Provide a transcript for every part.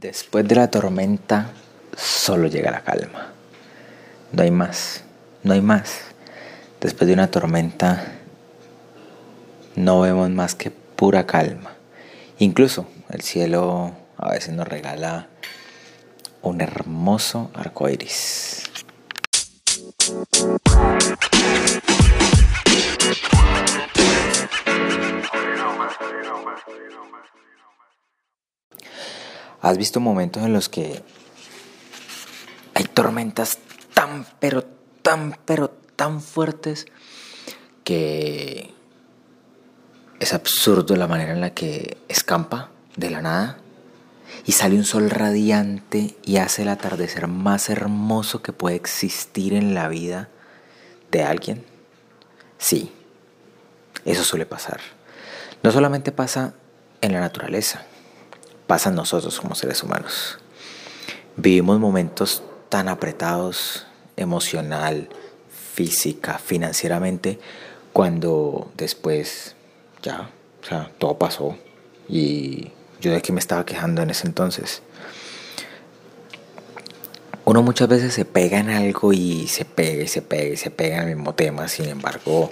Después de la tormenta solo llega la calma. No hay más, no hay más. Después de una tormenta no vemos más que pura calma. Incluso el cielo a veces nos regala un hermoso arco iris. ¿Has visto momentos en los que hay tormentas tan, pero tan, pero tan fuertes que es absurdo la manera en la que escampa de la nada y sale un sol radiante y hace el atardecer más hermoso que puede existir en la vida de alguien? Sí, eso suele pasar. No solamente pasa en la naturaleza, pasa nosotros como seres humanos. Vivimos momentos tan apretados emocional, física, financieramente, cuando después ya, o sea, todo pasó y yo de qué me estaba quejando en ese entonces. Uno muchas veces se pega en algo y se pega y se pega y se pega en el mismo tema, sin embargo,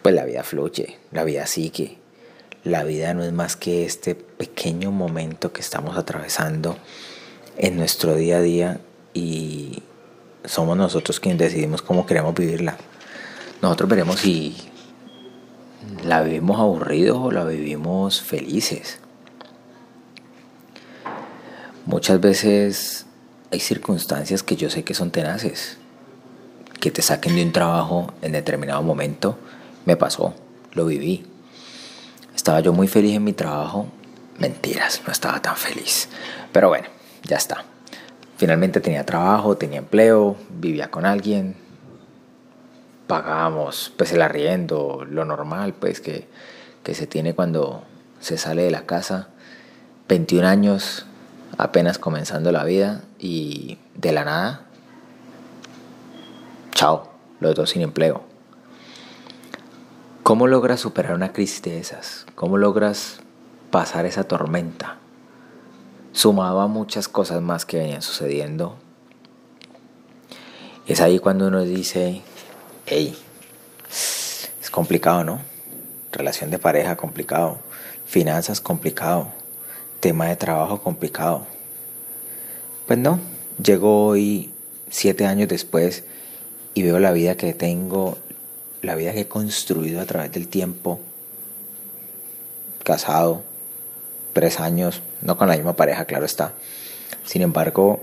pues la vida fluye, la vida sigue. La vida no es más que este pequeño momento que estamos atravesando en nuestro día a día y somos nosotros quienes decidimos cómo queremos vivirla. Nosotros veremos si la vivimos aburridos o la vivimos felices. Muchas veces hay circunstancias que yo sé que son tenaces, que te saquen de un trabajo en determinado momento. Me pasó, lo viví. Estaba yo muy feliz en mi trabajo. Mentiras, no estaba tan feliz. Pero bueno, ya está. Finalmente tenía trabajo, tenía empleo, vivía con alguien. Pagábamos pues el arriendo, lo normal pues que, que se tiene cuando se sale de la casa. 21 años, apenas comenzando la vida y de la nada, chao, los dos sin empleo. ¿Cómo logras superar una crisis de esas? ¿Cómo logras pasar esa tormenta? Sumado a muchas cosas más que venían sucediendo. Es ahí cuando uno dice, hey, es complicado, ¿no? Relación de pareja complicado, finanzas complicado, tema de trabajo complicado. Pues no, llego hoy siete años después y veo la vida que tengo, la vida que he construido a través del tiempo, casado, tres años, no con la misma pareja, claro está. Sin embargo,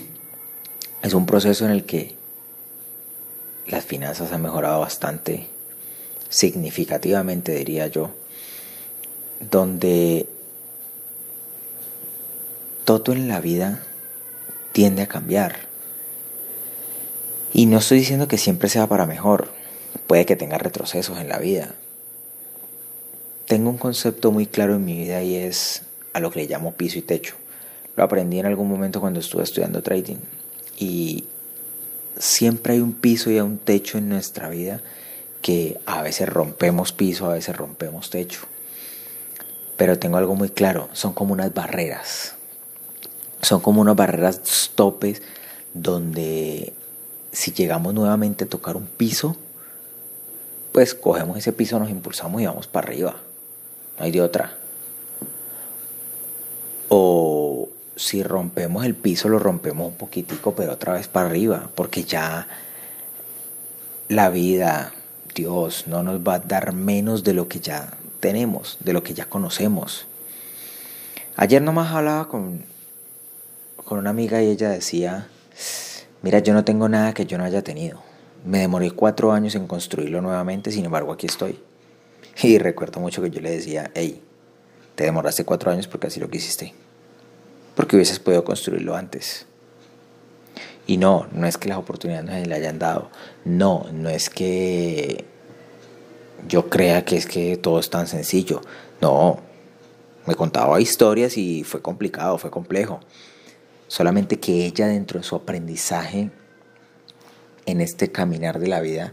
es un proceso en el que las finanzas han mejorado bastante, significativamente diría yo, donde todo en la vida tiende a cambiar. Y no estoy diciendo que siempre sea para mejor, puede que tenga retrocesos en la vida. Tengo un concepto muy claro en mi vida y es a lo que le llamo piso y techo. Lo aprendí en algún momento cuando estuve estudiando trading. Y siempre hay un piso y un techo en nuestra vida que a veces rompemos piso, a veces rompemos techo. Pero tengo algo muy claro, son como unas barreras. Son como unas barreras topes donde si llegamos nuevamente a tocar un piso, pues cogemos ese piso, nos impulsamos y vamos para arriba. No hay de otra. O si rompemos el piso, lo rompemos un poquitico, pero otra vez para arriba, porque ya la vida, Dios, no nos va a dar menos de lo que ya tenemos, de lo que ya conocemos. Ayer nomás hablaba con, con una amiga y ella decía, mira, yo no tengo nada que yo no haya tenido. Me demoré cuatro años en construirlo nuevamente, sin embargo aquí estoy. Y recuerdo mucho que yo le decía, hey, te demoraste cuatro años porque así lo quisiste. Porque hubieses podido construirlo antes. Y no, no es que las oportunidades no se le hayan dado. No, no es que yo crea que es que todo es tan sencillo. No, me contaba historias y fue complicado, fue complejo. Solamente que ella dentro de su aprendizaje en este caminar de la vida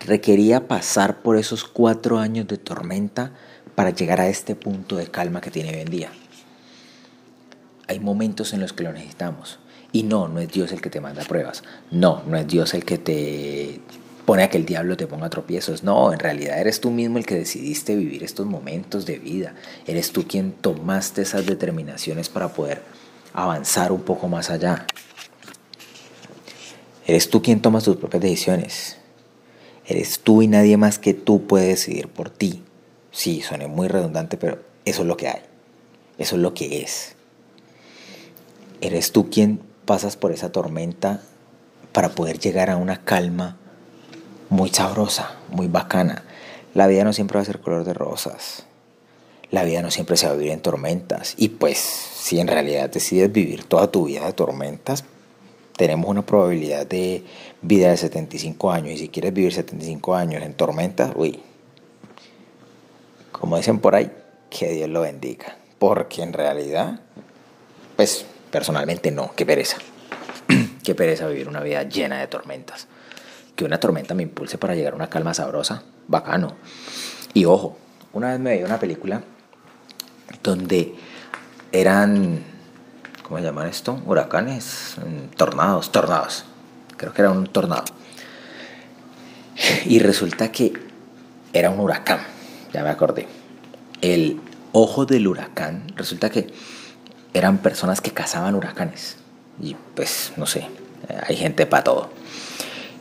requería pasar por esos cuatro años de tormenta para llegar a este punto de calma que tiene hoy en día. hay momentos en los que lo necesitamos. Y no, no es Dios el que te manda pruebas. No, no es Dios el que te pone a que el diablo te ponga tropiezos. No, en realidad eres tú mismo el que decidiste vivir estos momentos de vida. Eres tú quien tomaste esas determinaciones para poder avanzar un poco más allá. Eres tú quien toma tus propias decisiones. Eres tú y nadie más que tú puede decidir por ti. Sí, suene muy redundante, pero eso es lo que hay. Eso es lo que es. Eres tú quien pasas por esa tormenta para poder llegar a una calma muy sabrosa, muy bacana. La vida no siempre va a ser color de rosas. La vida no siempre se va a vivir en tormentas. Y pues, si en realidad decides vivir toda tu vida de tormentas, tenemos una probabilidad de vida de 75 años. Y si quieres vivir 75 años en tormentas, uy, como dicen por ahí, que Dios lo bendiga. Porque en realidad, pues personalmente no, qué pereza. qué pereza vivir una vida llena de tormentas. Que una tormenta me impulse para llegar a una calma sabrosa, bacano. Y ojo, una vez me veía una película donde eran, ¿cómo se llaman esto? Huracanes, mm, tornados, tornados. Creo que era un tornado. Y resulta que era un huracán, ya me acordé. El ojo del huracán, resulta que eran personas que cazaban huracanes. Y pues, no sé, hay gente para todo.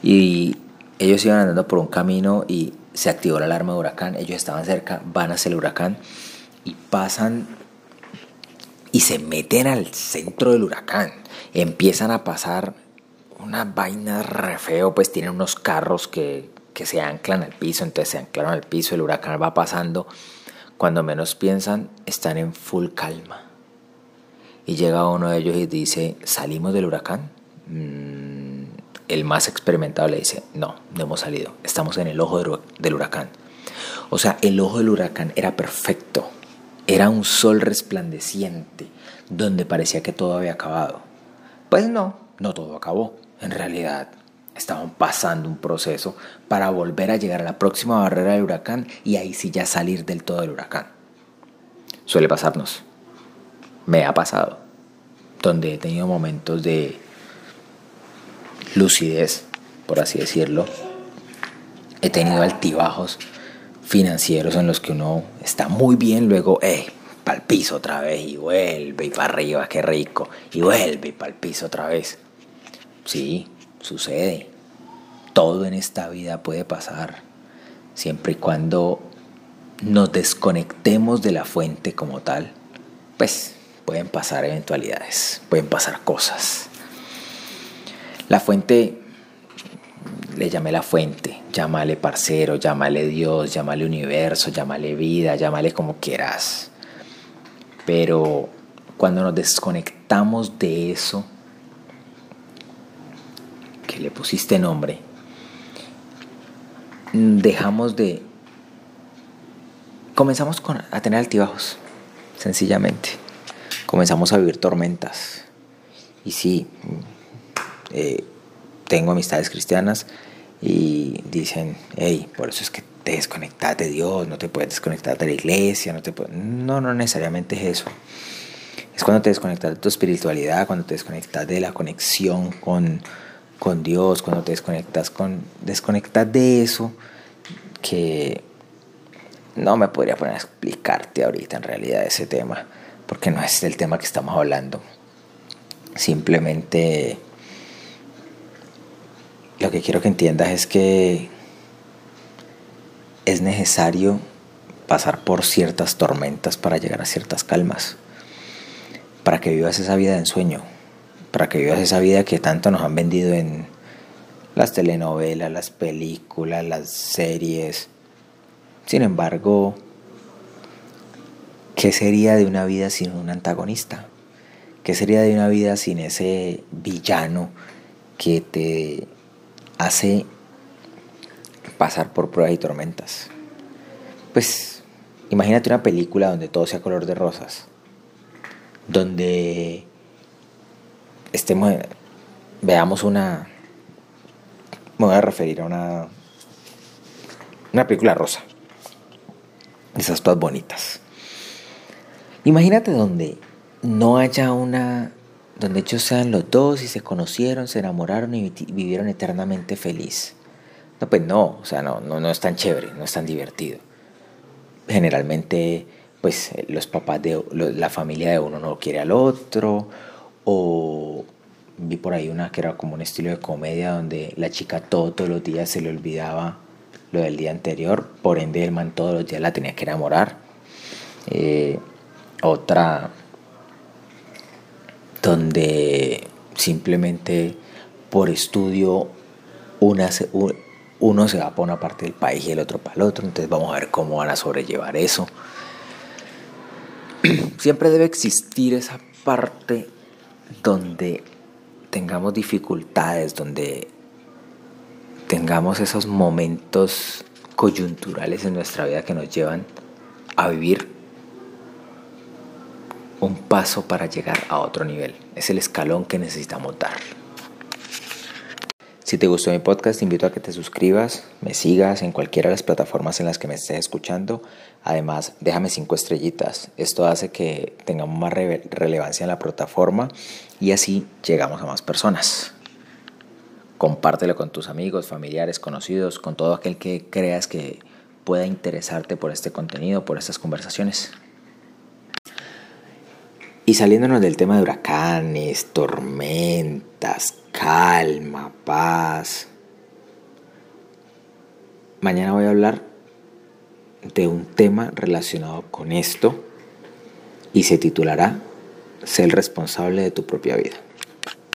Y ellos iban andando por un camino y se activó la alarma de huracán. Ellos estaban cerca, van hacia el huracán y pasan y se meten al centro del huracán. Empiezan a pasar una vaina re feo, pues tienen unos carros que, que se anclan al piso, entonces se anclaron al piso, el huracán va pasando. Cuando menos piensan, están en full calma. Y llega uno de ellos y dice, ¿salimos del huracán? Mm, el más experimentado le dice, no, no hemos salido, estamos en el ojo del huracán. O sea, el ojo del huracán era perfecto. Era un sol resplandeciente donde parecía que todo había acabado. Pues no, no todo acabó. En realidad, estaban pasando un proceso para volver a llegar a la próxima barrera del huracán y ahí sí ya salir del todo del huracán. Suele pasarnos. Me ha pasado. Donde he tenido momentos de lucidez, por así decirlo. He tenido altibajos financieros en los que uno está muy bien, luego, eh, para el piso otra vez y vuelve y para arriba, qué rico, y vuelve y para el piso otra vez. Sí, sucede. Todo en esta vida puede pasar, siempre y cuando nos desconectemos de la fuente como tal, pues pueden pasar eventualidades, pueden pasar cosas. La fuente le llamé la fuente, llámale parcero, llámale Dios, llámale universo, llámale vida, llámale como quieras. Pero cuando nos desconectamos de eso, que le pusiste nombre, dejamos de... Comenzamos a tener altibajos, sencillamente. Comenzamos a vivir tormentas. Y sí, eh, tengo amistades cristianas y dicen, hey, por eso es que te desconectas de Dios, no te puedes desconectar de la iglesia, no te No, no necesariamente es eso. Es cuando te desconectas de tu espiritualidad, cuando te desconectas de la conexión con, con Dios, cuando te desconectas con desconectas de eso que no me podría poner a explicarte ahorita en realidad ese tema, porque no es el tema que estamos hablando. Simplemente lo que quiero que entiendas es que es necesario pasar por ciertas tormentas para llegar a ciertas calmas, para que vivas esa vida de ensueño, para que vivas esa vida que tanto nos han vendido en las telenovelas, las películas, las series. Sin embargo, ¿qué sería de una vida sin un antagonista? ¿Qué sería de una vida sin ese villano que te hace pasar por pruebas y tormentas. Pues imagínate una película donde todo sea color de rosas, donde estemos, veamos una, me voy a referir a una, una película rosa, esas todas bonitas. Imagínate donde no haya una donde ellos sean los dos y se conocieron, se enamoraron y vivieron eternamente feliz. No, pues no, o sea, no, no, no es tan chévere, no es tan divertido. Generalmente, pues los papás de la familia de uno no quiere al otro, o vi por ahí una que era como un estilo de comedia donde la chica todo, todos los días se le olvidaba lo del día anterior, por ende el man todos los días la tenía que enamorar. Eh, otra donde simplemente por estudio una uno se va para una parte del país y el otro para el otro, entonces vamos a ver cómo van a sobrellevar eso. Siempre debe existir esa parte donde tengamos dificultades, donde tengamos esos momentos coyunturales en nuestra vida que nos llevan a vivir un paso para llegar a otro nivel. Es el escalón que necesitamos dar. Si te gustó mi podcast, te invito a que te suscribas, me sigas en cualquiera de las plataformas en las que me estés escuchando. Además, déjame cinco estrellitas. Esto hace que tengamos más relevancia en la plataforma y así llegamos a más personas. Compártelo con tus amigos, familiares, conocidos, con todo aquel que creas que pueda interesarte por este contenido, por estas conversaciones. Y saliéndonos del tema de huracanes, tormentas, calma, paz. Mañana voy a hablar de un tema relacionado con esto y se titulará Ser responsable de tu propia vida.